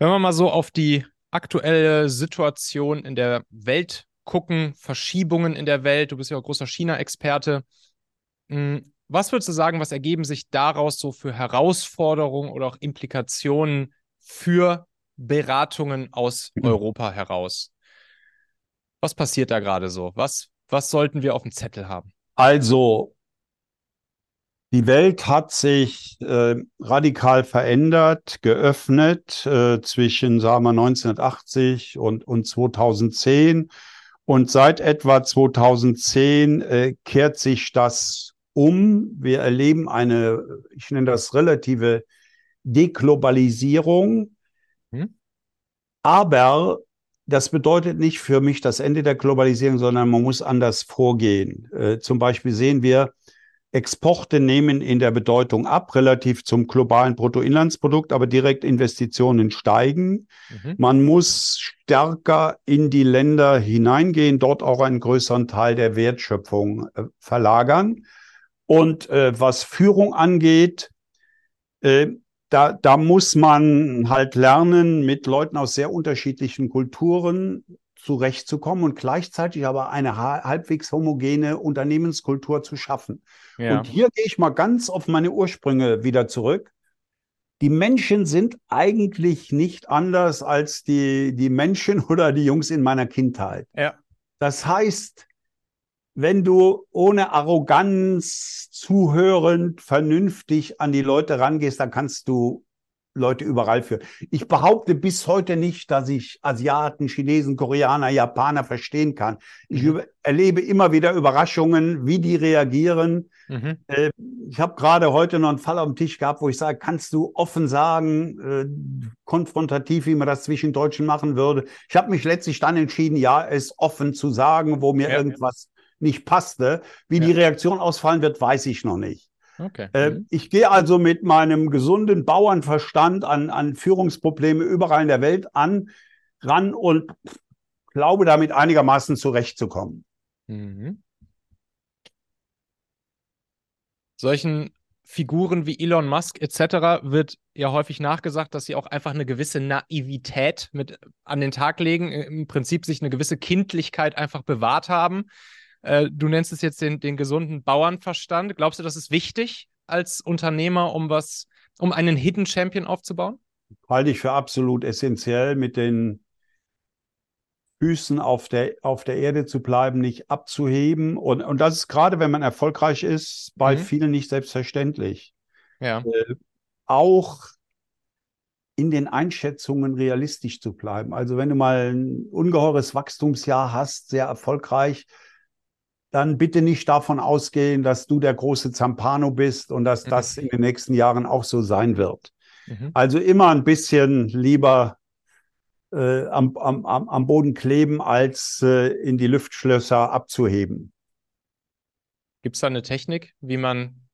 Wenn wir mal so auf die aktuelle Situation in der Welt gucken, Verschiebungen in der Welt, du bist ja auch großer China-Experte. Hm, was würdest du sagen, was ergeben sich daraus so für Herausforderungen oder auch Implikationen für Beratungen aus mhm. Europa heraus? Was passiert da gerade so? Was, was sollten wir auf dem Zettel haben?
Also, die Welt hat sich äh, radikal verändert, geöffnet äh, zwischen, sagen wir, 1980 und, und 2010. Und seit etwa 2010 äh, kehrt sich das um. Wir erleben eine, ich nenne das relative Deglobalisierung. Hm? Aber das bedeutet nicht für mich das Ende der Globalisierung, sondern man muss anders vorgehen. Äh, zum Beispiel sehen wir, Exporte nehmen in der Bedeutung ab, relativ zum globalen Bruttoinlandsprodukt, aber Direktinvestitionen steigen. Mhm. Man muss stärker in die Länder hineingehen, dort auch einen größeren Teil der Wertschöpfung äh, verlagern. Und äh, was Führung angeht, äh, da, da muss man halt lernen, mit Leuten aus sehr unterschiedlichen Kulturen zurechtzukommen und gleichzeitig aber eine halbwegs homogene Unternehmenskultur zu schaffen. Ja. Und hier gehe ich mal ganz auf meine Ursprünge wieder zurück. Die Menschen sind eigentlich nicht anders als die, die Menschen oder die Jungs in meiner Kindheit. Ja. Das heißt, wenn du ohne Arroganz zuhörend, vernünftig an die Leute rangehst, dann kannst du Leute überall für. Ich behaupte bis heute nicht, dass ich Asiaten, Chinesen, Koreaner, Japaner verstehen kann. Ich mhm. erlebe immer wieder Überraschungen, wie die reagieren. Mhm. Äh, ich habe gerade heute noch einen Fall auf dem Tisch gehabt, wo ich sage, kannst du offen sagen, äh, konfrontativ, wie man das zwischen Deutschen machen würde. Ich habe mich letztlich dann entschieden, ja, es offen zu sagen, wo mir ja, irgendwas ja. nicht passte. Wie ja. die Reaktion ausfallen wird, weiß ich noch nicht. Okay. Äh, mhm. ich gehe also mit meinem gesunden Bauernverstand an, an Führungsprobleme überall in der Welt an, ran und glaube damit einigermaßen zurechtzukommen. Mhm.
Solchen Figuren wie Elon Musk etc. wird ja häufig nachgesagt, dass sie auch einfach eine gewisse Naivität mit an den Tag legen, im Prinzip sich eine gewisse Kindlichkeit einfach bewahrt haben. Äh, du nennst es jetzt den, den gesunden Bauernverstand. Glaubst du, das ist wichtig als Unternehmer, um was, um einen Hidden Champion aufzubauen?
Halte ich für absolut essentiell mit den Füßen auf der, auf der Erde zu bleiben, nicht abzuheben. Und, und das ist gerade, wenn man erfolgreich ist, bei mhm. vielen nicht selbstverständlich.
Ja. Äh,
auch in den Einschätzungen realistisch zu bleiben. Also wenn du mal ein ungeheures Wachstumsjahr hast, sehr erfolgreich, dann bitte nicht davon ausgehen, dass du der große Zampano bist und dass das in den nächsten Jahren auch so sein wird. Mhm. Also immer ein bisschen lieber äh, am, am, am Boden kleben, als äh, in die Luftschlösser abzuheben.
Gibt es da eine Technik, wie man,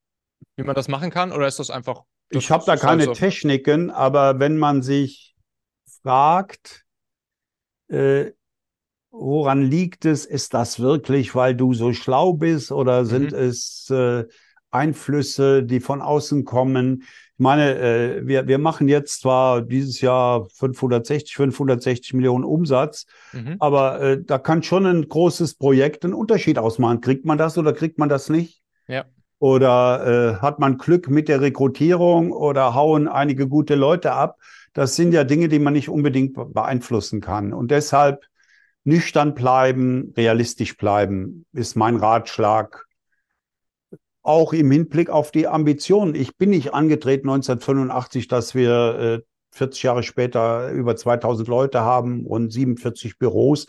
wie man das machen kann? Oder ist das einfach.
Das ich habe da keine halt so. Techniken, aber wenn man sich fragt, äh, woran liegt es? Ist das wirklich, weil du so schlau bist oder sind mhm. es äh, Einflüsse, die von außen kommen? Ich meine, äh, wir, wir machen jetzt zwar dieses Jahr 560, 560 Millionen Umsatz, mhm. aber äh, da kann schon ein großes Projekt einen Unterschied ausmachen. Kriegt man das oder kriegt man das nicht?
Ja.
Oder äh, hat man Glück mit der Rekrutierung oder hauen einige gute Leute ab? Das sind ja Dinge, die man nicht unbedingt beeinflussen kann. Und deshalb nüchtern bleiben, realistisch bleiben, ist mein Ratschlag auch im Hinblick auf die Ambitionen. Ich bin nicht angetreten 1985, dass wir äh, 40 Jahre später über 2000 Leute haben und 47 Büros.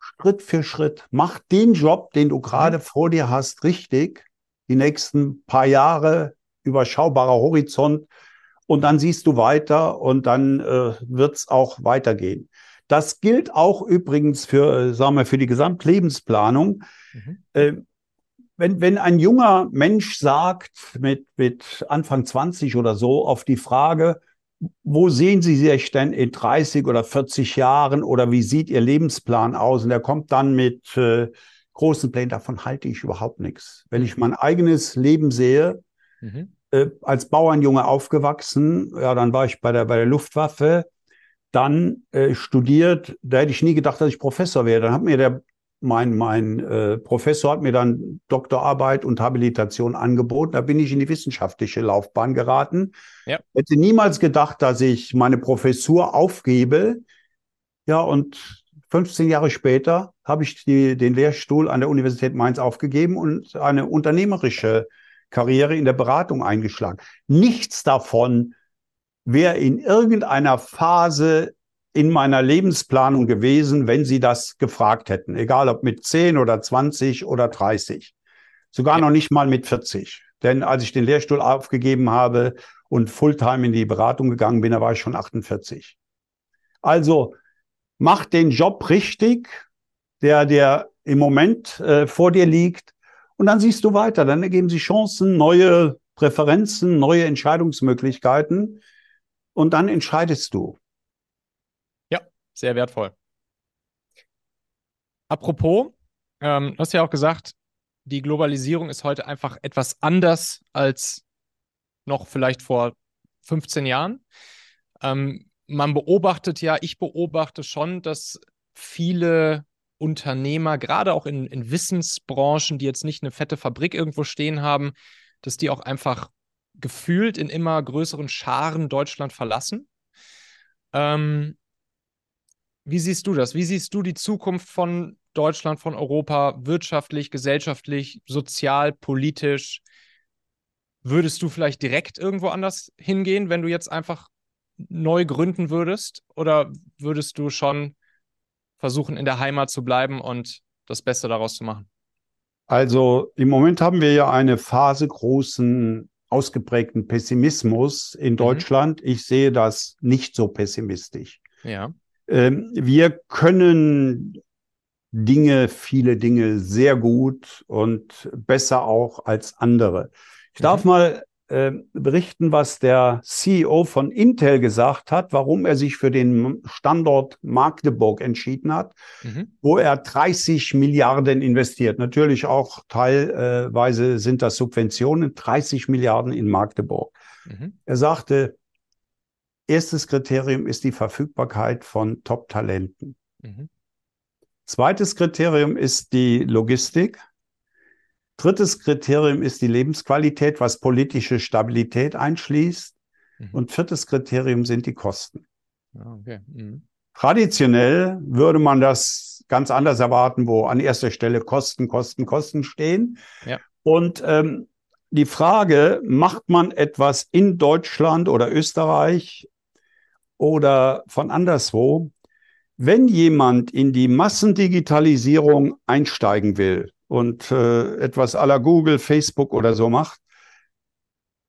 Schritt für Schritt. Mach den Job, den du gerade mhm. vor dir hast, richtig. Die nächsten paar Jahre, überschaubarer Horizont. Und dann siehst du weiter und dann äh, wird es auch weitergehen. Das gilt auch übrigens für, äh, sagen wir, für die Gesamtlebensplanung. Mhm. Äh, wenn, wenn ein junger Mensch sagt, mit, mit Anfang 20 oder so, auf die Frage, wo sehen Sie sich denn in 30 oder 40 Jahren oder wie sieht Ihr Lebensplan aus? Und er kommt dann mit äh, großen Plänen, davon halte ich überhaupt nichts. Wenn ich mein eigenes Leben sehe, mhm. äh, als Bauernjunge aufgewachsen, ja, dann war ich bei der, bei der Luftwaffe, dann äh, studiert, da hätte ich nie gedacht, dass ich Professor wäre. Dann hat mir der mein, mein äh, Professor hat mir dann Doktorarbeit und Habilitation angeboten. Da bin ich in die wissenschaftliche Laufbahn geraten. Ja. Hätte niemals gedacht, dass ich meine Professur aufgebe. Ja, und 15 Jahre später habe ich die, den Lehrstuhl an der Universität Mainz aufgegeben und eine unternehmerische Karriere in der Beratung eingeschlagen. Nichts davon wäre in irgendeiner Phase in meiner Lebensplanung gewesen, wenn Sie das gefragt hätten. Egal ob mit 10 oder 20 oder 30. Sogar noch nicht mal mit 40. Denn als ich den Lehrstuhl aufgegeben habe und Fulltime in die Beratung gegangen bin, da war ich schon 48. Also mach den Job richtig, der, der im Moment äh, vor dir liegt. Und dann siehst du weiter. Dann ergeben sich Chancen, neue Präferenzen, neue Entscheidungsmöglichkeiten. Und dann entscheidest du
sehr wertvoll. Apropos, ähm, du hast ja auch gesagt, die Globalisierung ist heute einfach etwas anders als noch vielleicht vor 15 Jahren. Ähm, man beobachtet ja, ich beobachte schon, dass viele Unternehmer, gerade auch in, in Wissensbranchen, die jetzt nicht eine fette Fabrik irgendwo stehen haben, dass die auch einfach gefühlt in immer größeren Scharen Deutschland verlassen. Ähm, wie siehst du das? Wie siehst du die Zukunft von Deutschland, von Europa, wirtschaftlich, gesellschaftlich, sozial, politisch? Würdest du vielleicht direkt irgendwo anders hingehen, wenn du jetzt einfach neu gründen würdest? Oder würdest du schon versuchen, in der Heimat zu bleiben und das Beste daraus zu machen?
Also im Moment haben wir ja eine Phase großen, ausgeprägten Pessimismus in mhm. Deutschland. Mhm. Ich sehe das nicht so pessimistisch.
Ja.
Ähm, wir können Dinge, viele Dinge sehr gut und besser auch als andere. Ich darf mhm. mal äh, berichten, was der CEO von Intel gesagt hat, warum er sich für den Standort Magdeburg entschieden hat, mhm. wo er 30 Milliarden investiert. Natürlich auch teilweise sind das Subventionen, 30 Milliarden in Magdeburg. Mhm. Er sagte, Erstes Kriterium ist die Verfügbarkeit von Top-Talenten. Mhm. Zweites Kriterium ist die Logistik. Drittes Kriterium ist die Lebensqualität, was politische Stabilität einschließt. Mhm. Und viertes Kriterium sind die Kosten.
Ah, okay. Mhm.
Traditionell würde man das ganz anders erwarten, wo an erster Stelle Kosten, Kosten, Kosten stehen. Ja. Und ähm, die Frage, macht man etwas in Deutschland oder Österreich oder von anderswo, wenn jemand in die Massendigitalisierung einsteigen will und äh, etwas aller Google, Facebook oder so macht,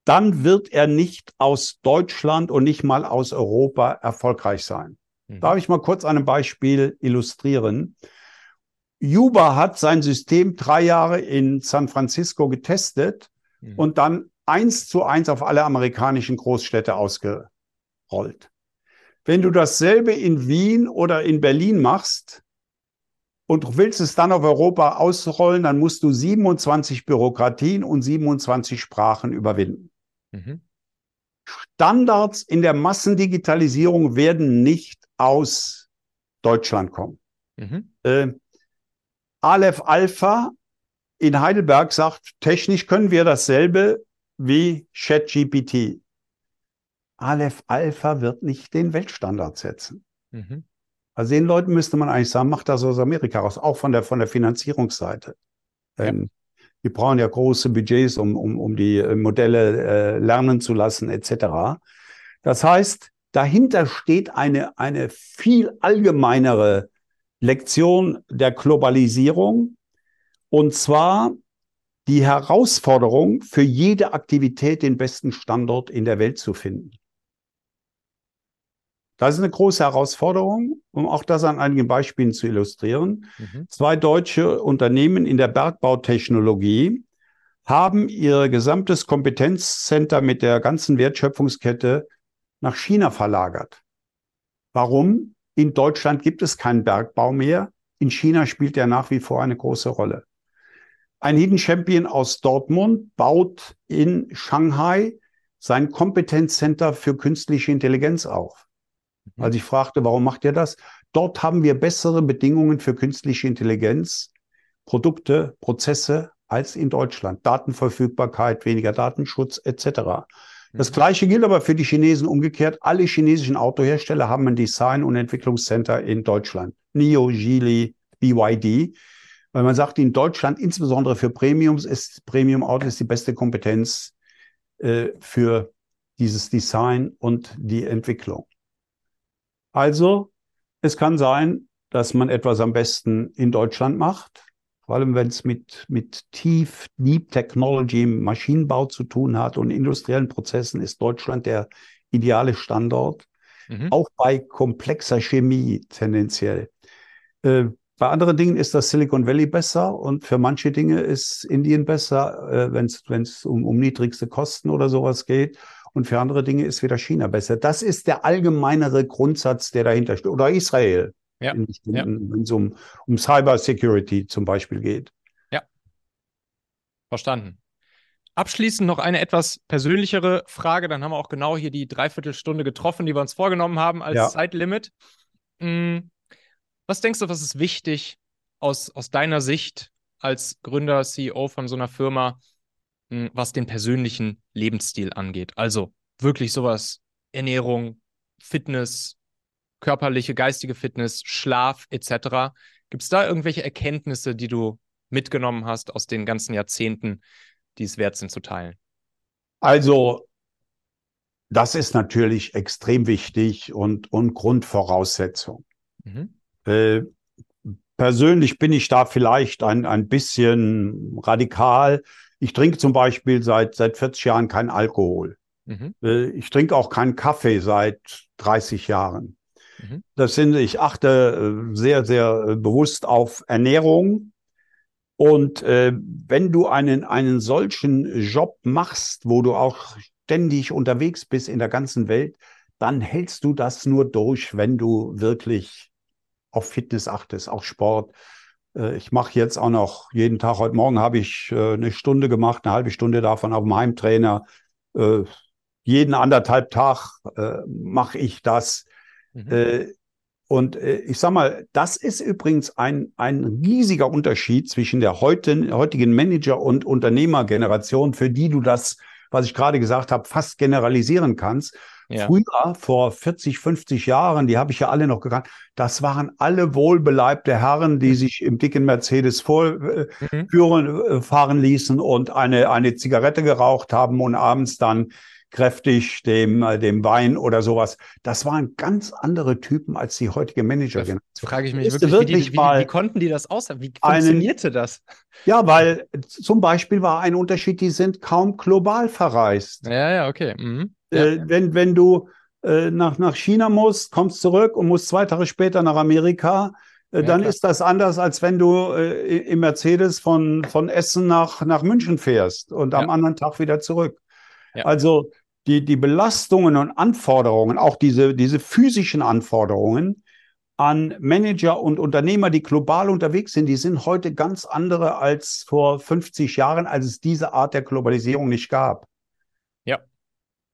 dann wird er nicht aus Deutschland und nicht mal aus Europa erfolgreich sein. Mhm. Darf ich mal kurz an einem Beispiel illustrieren? Juba hat sein System drei Jahre in San Francisco getestet mhm. und dann eins zu eins auf alle amerikanischen Großstädte ausgerollt. Wenn du dasselbe in Wien oder in Berlin machst und willst es dann auf Europa ausrollen, dann musst du 27 Bürokratien und 27 Sprachen überwinden. Mhm. Standards in der Massendigitalisierung werden nicht aus Deutschland kommen. Mhm. Äh, Aleph Alpha in Heidelberg sagt, technisch können wir dasselbe wie ChatGPT. Aleph Alpha wird nicht den Weltstandard setzen. Mhm. Also den Leuten müsste man eigentlich sagen, macht das aus Amerika raus, auch von der, von der Finanzierungsseite. Ja. die brauchen ja große Budgets, um, um, um die äh, Modelle äh, lernen zu lassen, etc. Das heißt, dahinter steht eine, eine viel allgemeinere Lektion der Globalisierung, und zwar die Herausforderung, für jede Aktivität den besten Standort in der Welt zu finden. Das ist eine große Herausforderung, um auch das an einigen Beispielen zu illustrieren. Mhm. Zwei deutsche Unternehmen in der Bergbautechnologie haben ihr gesamtes Kompetenzcenter mit der ganzen Wertschöpfungskette nach China verlagert. Warum? In Deutschland gibt es keinen Bergbau mehr. In China spielt er nach wie vor eine große Rolle. Ein Hidden Champion aus Dortmund baut in Shanghai sein Kompetenzcenter für künstliche Intelligenz auf. Mhm. Als ich fragte, warum macht ihr das? Dort haben wir bessere Bedingungen für künstliche Intelligenz, Produkte, Prozesse als in Deutschland. Datenverfügbarkeit, weniger Datenschutz etc. Das mhm. Gleiche gilt aber für die Chinesen umgekehrt. Alle chinesischen Autohersteller haben ein Design- und Entwicklungscenter in Deutschland. NIO, Geely, BYD. Weil man sagt, in Deutschland, insbesondere für Premiums, ist Premium Auto ist die beste Kompetenz äh, für dieses Design und die Entwicklung. Also, es kann sein, dass man etwas am besten in Deutschland macht, vor allem wenn es mit, mit tief, Deep Technology, Maschinenbau zu tun hat und industriellen Prozessen, ist Deutschland der ideale Standort. Mhm. Auch bei komplexer Chemie tendenziell. Äh, bei anderen Dingen ist das Silicon Valley besser und für manche Dinge ist Indien besser, äh, wenn es um, um niedrigste Kosten oder sowas geht und für andere Dinge ist wieder China besser. Das ist der allgemeinere Grundsatz, der dahinter steht. Oder Israel, ja. wenn es um, um Cyber Security zum Beispiel geht.
Ja. Verstanden. Abschließend noch eine etwas persönlichere Frage. Dann haben wir auch genau hier die Dreiviertelstunde getroffen, die wir uns vorgenommen haben als ja. Zeitlimit. Hm. Was denkst du, was ist wichtig aus, aus deiner Sicht als Gründer, CEO von so einer Firma, was den persönlichen Lebensstil angeht. Also wirklich sowas, Ernährung, Fitness, körperliche, geistige Fitness, Schlaf etc. Gibt es da irgendwelche Erkenntnisse, die du mitgenommen hast aus den ganzen Jahrzehnten, die es wert sind zu teilen?
Also, das ist natürlich extrem wichtig und, und Grundvoraussetzung. Mhm. Äh, persönlich bin ich da vielleicht ein, ein bisschen radikal. Ich trinke zum Beispiel seit, seit 40 Jahren keinen Alkohol. Mhm. Äh, ich trinke auch keinen Kaffee seit 30 Jahren. Mhm. Das sind, ich achte äh, sehr, sehr äh, bewusst auf Ernährung. Und äh, wenn du einen, einen solchen Job machst, wo du auch ständig unterwegs bist in der ganzen Welt, dann hältst du das nur durch, wenn du wirklich auf Fitness achtest, auch Sport. Äh, ich mache jetzt auch noch jeden Tag, heute Morgen habe ich äh, eine Stunde gemacht, eine halbe Stunde davon auf dem Heimtrainer. Äh, jeden anderthalb Tag mache ich das. Mhm. Und ich sag mal, das ist übrigens ein, ein riesiger Unterschied zwischen der heutigen Manager- und Unternehmergeneration, für die du das was ich gerade gesagt habe, fast generalisieren kannst. Ja. Früher, vor 40, 50 Jahren, die habe ich ja alle noch gekannt, das waren alle wohlbeleibte Herren, die mhm. sich im dicken Mercedes vorführen, mhm. Äh, fahren ließen und eine, eine Zigarette geraucht haben und abends dann kräftig dem, äh, dem Wein oder sowas. Das waren ganz andere Typen als die heutige Manager.
Da frage ich mich wirklich, wirklich wie, die, wie, wie, konnten die das aus? Wie funktionierte einen, das?
Ja, weil zum Beispiel war ein Unterschied, die sind kaum global verreist.
Ja, ja, okay. Mhm.
Äh, ja. wenn, wenn du äh, nach, nach China musst, kommst zurück und musst zwei Tage später nach Amerika, äh, ja, dann klar. ist das anders, als wenn du äh, im Mercedes von, von Essen nach, nach München fährst und ja. am anderen Tag wieder zurück. Also die, die Belastungen und Anforderungen, auch diese, diese physischen Anforderungen an Manager und Unternehmer, die global unterwegs sind, die sind heute ganz andere als vor 50 Jahren, als es diese Art der Globalisierung nicht gab.
Ja.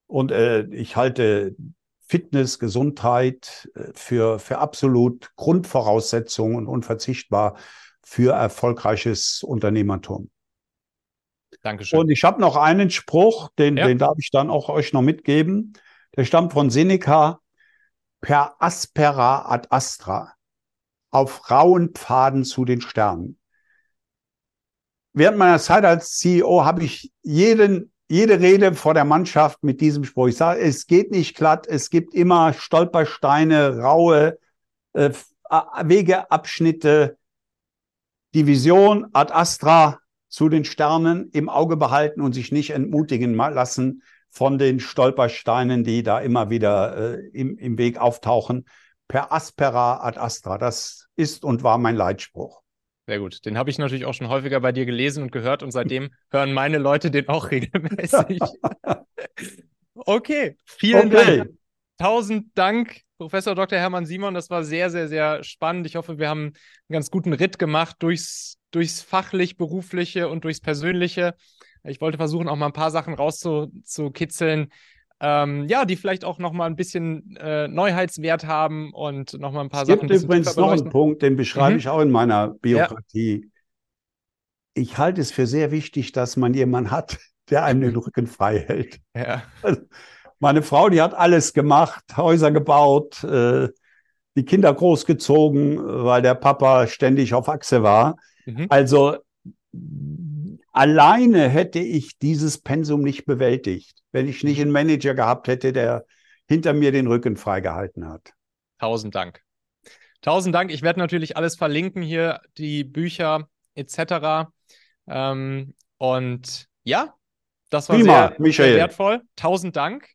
Und äh, ich halte Fitness, Gesundheit äh, für, für absolut Grundvoraussetzungen und unverzichtbar für erfolgreiches Unternehmertum.
Dankeschön.
Und ich habe noch einen Spruch, den, ja. den darf ich dann auch euch noch mitgeben. Der stammt von Seneca. Per aspera ad astra. Auf rauen Pfaden zu den Sternen. Während meiner Zeit als CEO habe ich jeden, jede Rede vor der Mannschaft mit diesem Spruch. Ich sage, es geht nicht glatt, es gibt immer Stolpersteine, raue äh, Wegeabschnitte. Division ad astra, zu den Sternen im Auge behalten und sich nicht entmutigen lassen von den Stolpersteinen, die da immer wieder äh, im, im Weg auftauchen. Per aspera ad astra. Das ist und war mein Leitspruch.
Sehr gut. Den habe ich natürlich auch schon häufiger bei dir gelesen und gehört und seitdem hören meine Leute den auch regelmäßig. okay, vielen okay. Dank. Tausend Dank, Professor Dr. Hermann Simon. Das war sehr, sehr, sehr spannend. Ich hoffe, wir haben einen ganz guten Ritt gemacht durchs durchs fachlich-berufliche und durchs Persönliche. Ich wollte versuchen, auch mal ein paar Sachen rauszukitzeln, ähm, ja, die vielleicht auch noch mal ein bisschen äh, Neuheitswert haben und noch mal ein paar es Sachen.
Es gibt übrigens noch einen Punkt, den beschreibe mhm. ich auch in meiner Biografie. Ja. Ich halte es für sehr wichtig, dass man jemanden hat, der einem den Rücken frei hält.
Ja.
Also, meine Frau, die hat alles gemacht, Häuser gebaut, äh, die Kinder großgezogen, weil der Papa ständig auf Achse war. Mhm. Also alleine hätte ich dieses Pensum nicht bewältigt, wenn ich nicht einen Manager gehabt hätte, der hinter mir den Rücken freigehalten hat.
Tausend Dank. Tausend Dank. Ich werde natürlich alles verlinken hier, die Bücher etc. Ähm, und ja, das war Prima, sehr, sehr wertvoll. Tausend Dank.